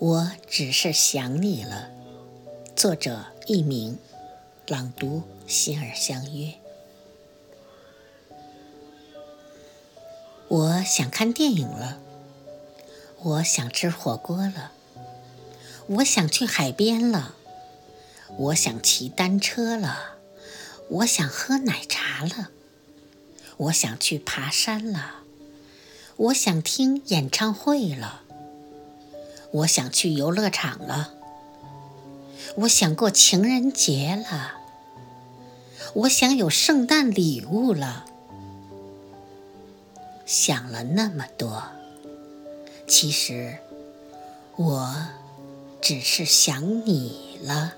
我只是想你了。作者：佚名，朗读：心儿相约。我想看电影了，我想吃火锅了，我想去海边了，我想骑单车了，我想喝奶茶了，我想去爬山了，我想听演唱会了。我想去游乐场了，我想过情人节了，我想有圣诞礼物了，想了那么多，其实我只是想你了。